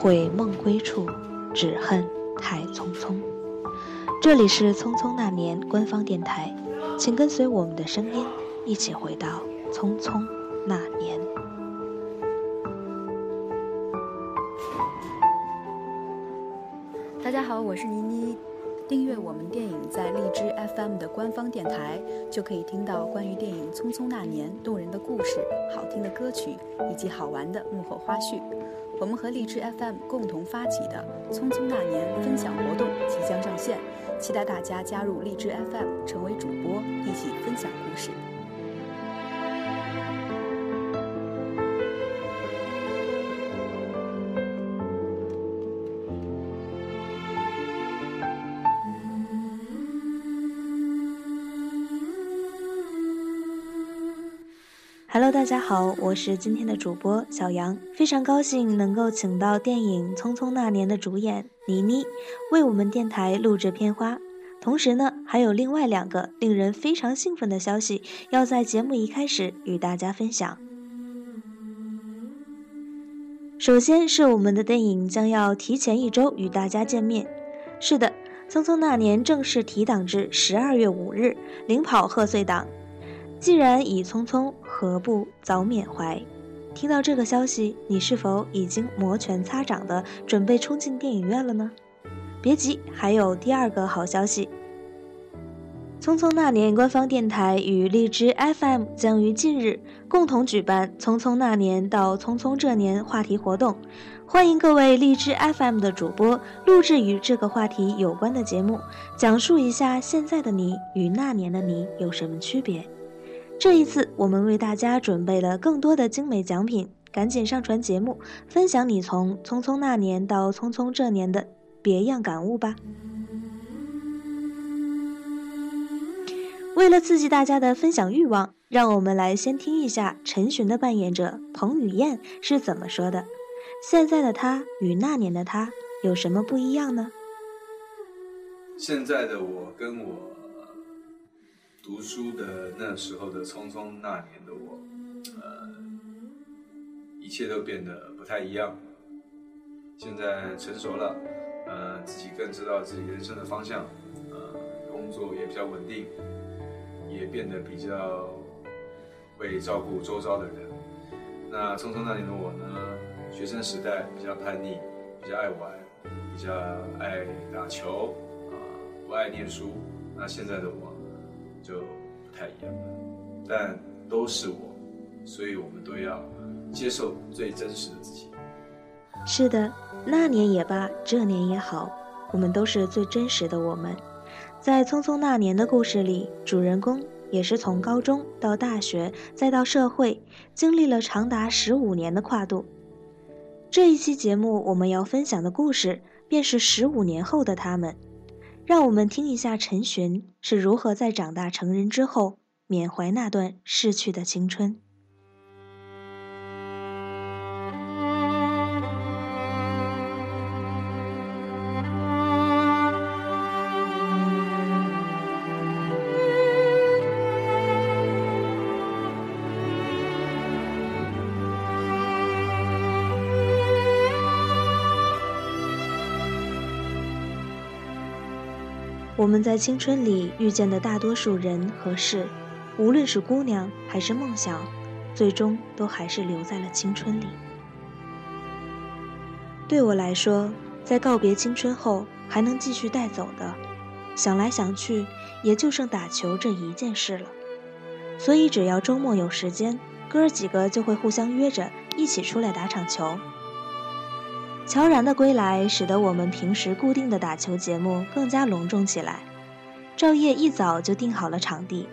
悔梦归处，只恨太匆匆。这里是《匆匆那年》官方电台，请跟随我们的声音，一起回到匆匆那年。大家好，我是妮妮。订阅我们电影在荔枝 FM 的官方电台，就可以听到关于电影《匆匆那年》动人的故事、好听的歌曲以及好玩的幕后花絮。我们和荔枝 FM 共同发起的《匆匆那年》分享活动即将上线，期待大家加入荔枝 FM，成为主播，一起分享故事。Hello，大家好，我是今天的主播小杨，非常高兴能够请到电影《匆匆那年》的主演倪妮为我们电台录制片花。同时呢，还有另外两个令人非常兴奋的消息要在节目一开始与大家分享。首先是我们的电影将要提前一周与大家见面。是的，《匆匆那年》正式提档至十二月五日，领跑贺岁档。既然已匆匆，何不早缅怀？听到这个消息，你是否已经摩拳擦掌的准备冲进电影院了呢？别急，还有第二个好消息。匆匆那年官方电台与荔枝 FM 将于近日共同举办“匆匆那年到匆匆这年”话题活动，欢迎各位荔枝 FM 的主播录制与这个话题有关的节目，讲述一下现在的你与那年的你有什么区别。这一次，我们为大家准备了更多的精美奖品，赶紧上传节目，分享你从匆匆那年到匆匆这年的别样感悟吧。为了刺激大家的分享欲望，让我们来先听一下陈寻的扮演者彭于晏是怎么说的：“现在的他与那年的他有什么不一样呢？”现在的我跟我。读书的那时候的匆匆那年的我，呃，一切都变得不太一样。现在成熟了，呃，自己更知道自己人生的方向，呃，工作也比较稳定，也变得比较会照顾周遭的人。那匆匆那年的我呢，学生时代比较叛逆，比较爱玩，比较爱打球，啊，不爱念书。那现在的我。就不太一样了，但都是我，所以我们都要接受最真实的自己。是的，那年也罢，这年也好，我们都是最真实的我们。在《匆匆那年》的故事里，主人公也是从高中到大学再到社会，经历了长达十五年的跨度。这一期节目我们要分享的故事，便是十五年后的他们。让我们听一下陈寻是如何在长大成人之后缅怀那段逝去的青春。我们在青春里遇见的大多数人和事，无论是姑娘还是梦想，最终都还是留在了青春里。对我来说，在告别青春后还能继续带走的，想来想去，也就剩打球这一件事了。所以，只要周末有时间，哥儿几个就会互相约着一起出来打场球。乔然的归来，使得我们平时固定的打球节目更加隆重起来。赵烨一早就定好了场地，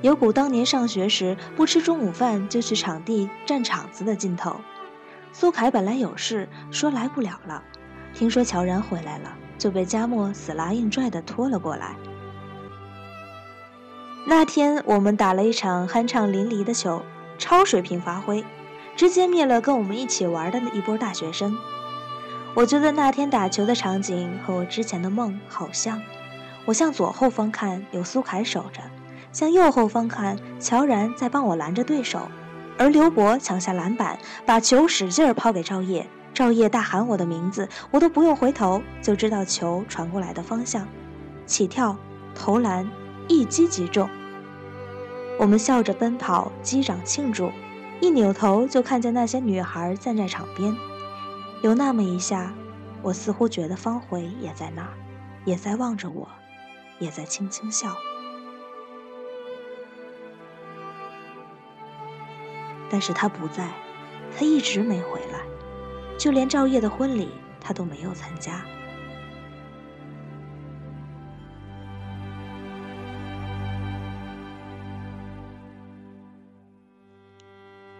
有股当年上学时不吃中午饭就去场地占场子的劲头。苏凯本来有事说来不了了，听说乔然回来了，就被佳默死拉硬拽的拖了过来。那天我们打了一场酣畅淋漓的球，超水平发挥，直接灭了跟我们一起玩的那一波大学生。我觉得那天打球的场景和我之前的梦好像。我向左后方看，有苏凯守着；向右后方看，乔然在帮我拦着对手，而刘博抢下篮板，把球使劲抛给赵烨，赵烨大喊我的名字，我都不用回头就知道球传过来的方向，起跳、投篮，一击即中。我们笑着奔跑，击掌庆祝，一扭头就看见那些女孩站在场边。有那么一下，我似乎觉得方回也在那儿，也在望着我，也在轻轻笑。但是他不在，他一直没回来，就连赵烨的婚礼他都没有参加。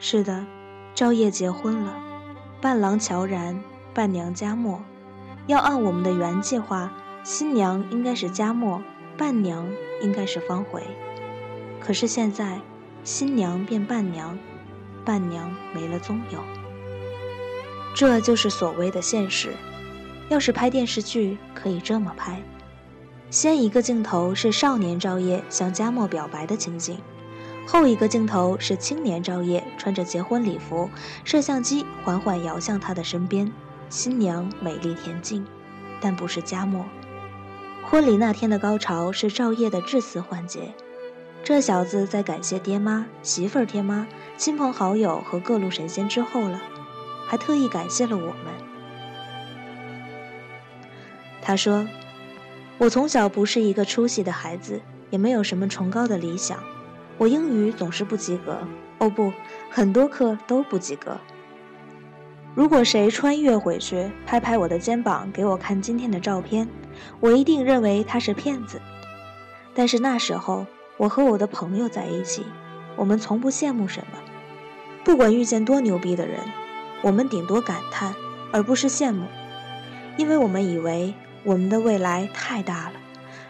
是的，赵烨结婚了，伴郎乔然，伴娘佳默。要按我们的原计划，新娘应该是佳默，伴娘应该是方回。可是现在，新娘变伴娘。伴娘没了踪影，这就是所谓的现实。要是拍电视剧，可以这么拍：先一个镜头是少年赵烨向佳默表白的情景，后一个镜头是青年赵烨穿着结婚礼服，摄像机缓缓摇向他的身边，新娘美丽恬静，但不是佳默。婚礼那天的高潮是赵烨的致辞环节。这小子在感谢爹妈、媳妇儿、爹妈、亲朋好友和各路神仙之后了，还特意感谢了我们。他说：“我从小不是一个出息的孩子，也没有什么崇高的理想。我英语总是不及格，哦不，很多课都不及格。如果谁穿越回去，拍拍我的肩膀，给我看今天的照片，我一定认为他是骗子。但是那时候。”我和我的朋友在一起，我们从不羡慕什么。不管遇见多牛逼的人，我们顶多感叹，而不是羡慕，因为我们以为我们的未来太大了，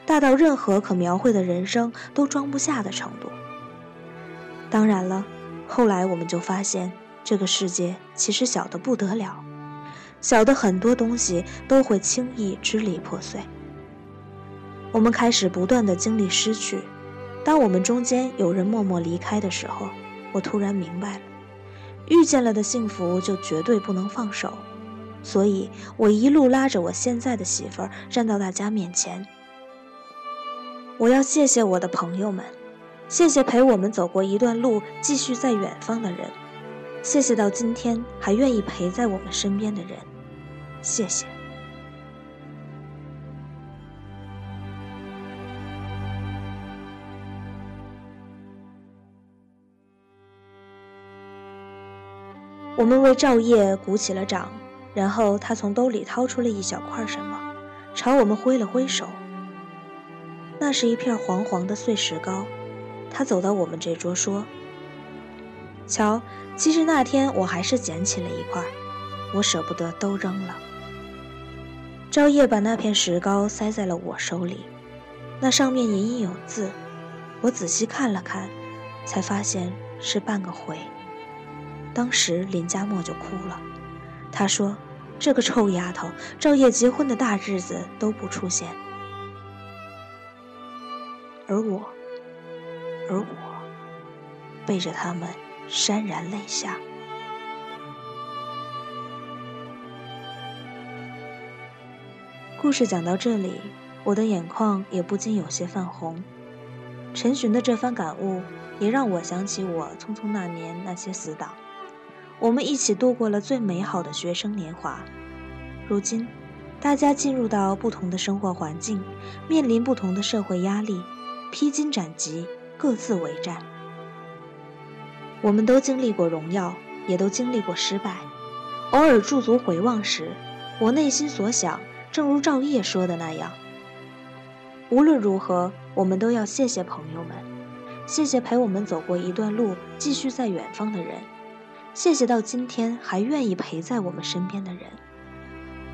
大到任何可描绘的人生都装不下的程度。当然了，后来我们就发现，这个世界其实小得不得了，小的很多东西都会轻易支离破碎。我们开始不断的经历失去。当我们中间有人默默离开的时候，我突然明白了，遇见了的幸福就绝对不能放手，所以我一路拉着我现在的媳妇儿站到大家面前。我要谢谢我的朋友们，谢谢陪我们走过一段路、继续在远方的人，谢谢到今天还愿意陪在我们身边的人，谢谢。我们为赵烨鼓起了掌，然后他从兜里掏出了一小块什么，朝我们挥了挥手。那是一片黄黄的碎石膏。他走到我们这桌说：“瞧，其实那天我还是捡起了一块，我舍不得都扔了。”赵烨把那片石膏塞在了我手里，那上面隐隐有字，我仔细看了看，才发现是半个回。当时林佳默就哭了，他说：“这个臭丫头，赵烨结婚的大日子都不出现，而我，而我，背着他们潸然泪下。”故事讲到这里，我的眼眶也不禁有些泛红。陈寻的这番感悟，也让我想起我匆匆那年那些死党。我们一起度过了最美好的学生年华，如今，大家进入到不同的生活环境，面临不同的社会压力，披荆斩棘，各自为战。我们都经历过荣耀，也都经历过失败。偶尔驻足回望时，我内心所想，正如赵烨说的那样：无论如何，我们都要谢谢朋友们，谢谢陪我们走过一段路，继续在远方的人。谢谢到今天还愿意陪在我们身边的人，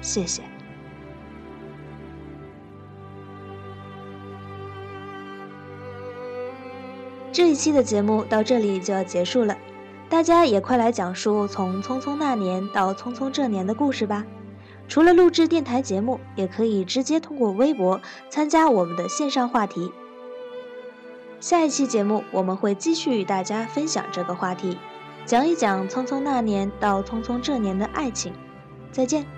谢谢。这一期的节目到这里就要结束了，大家也快来讲述从匆匆那年到匆匆这年的故事吧。除了录制电台节目，也可以直接通过微博参加我们的线上话题。下一期节目我们会继续与大家分享这个话题。讲一讲匆匆那年到匆匆这年的爱情。再见。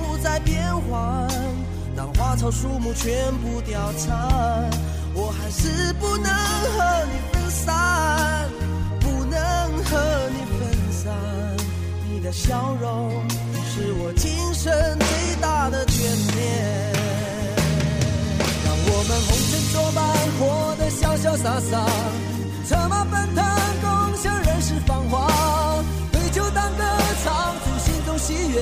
在变换，当花草树木全部凋残，我还是不能和你分散，不能和你分散。你的笑容是我今生最大的眷恋。让我们红尘作伴，活得潇潇洒洒，策马奔腾。共享人世繁华，对酒当歌，唱出心中喜悦，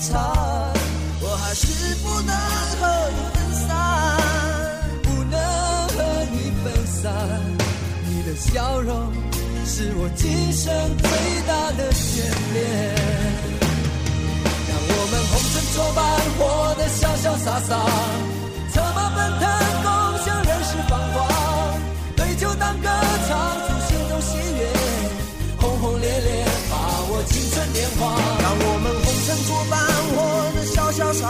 部凋残，我还是不能和你分散，不能和你分散。你的笑容是我今生最大的眷恋。让我们红尘作伴，活得潇潇洒洒，策马奔腾，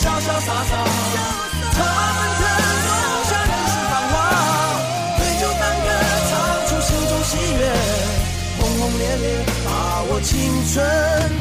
潇潇洒洒，策马奔腾，共享人世繁华，对酒当歌，唱出心中喜悦，轰轰烈烈把握青春。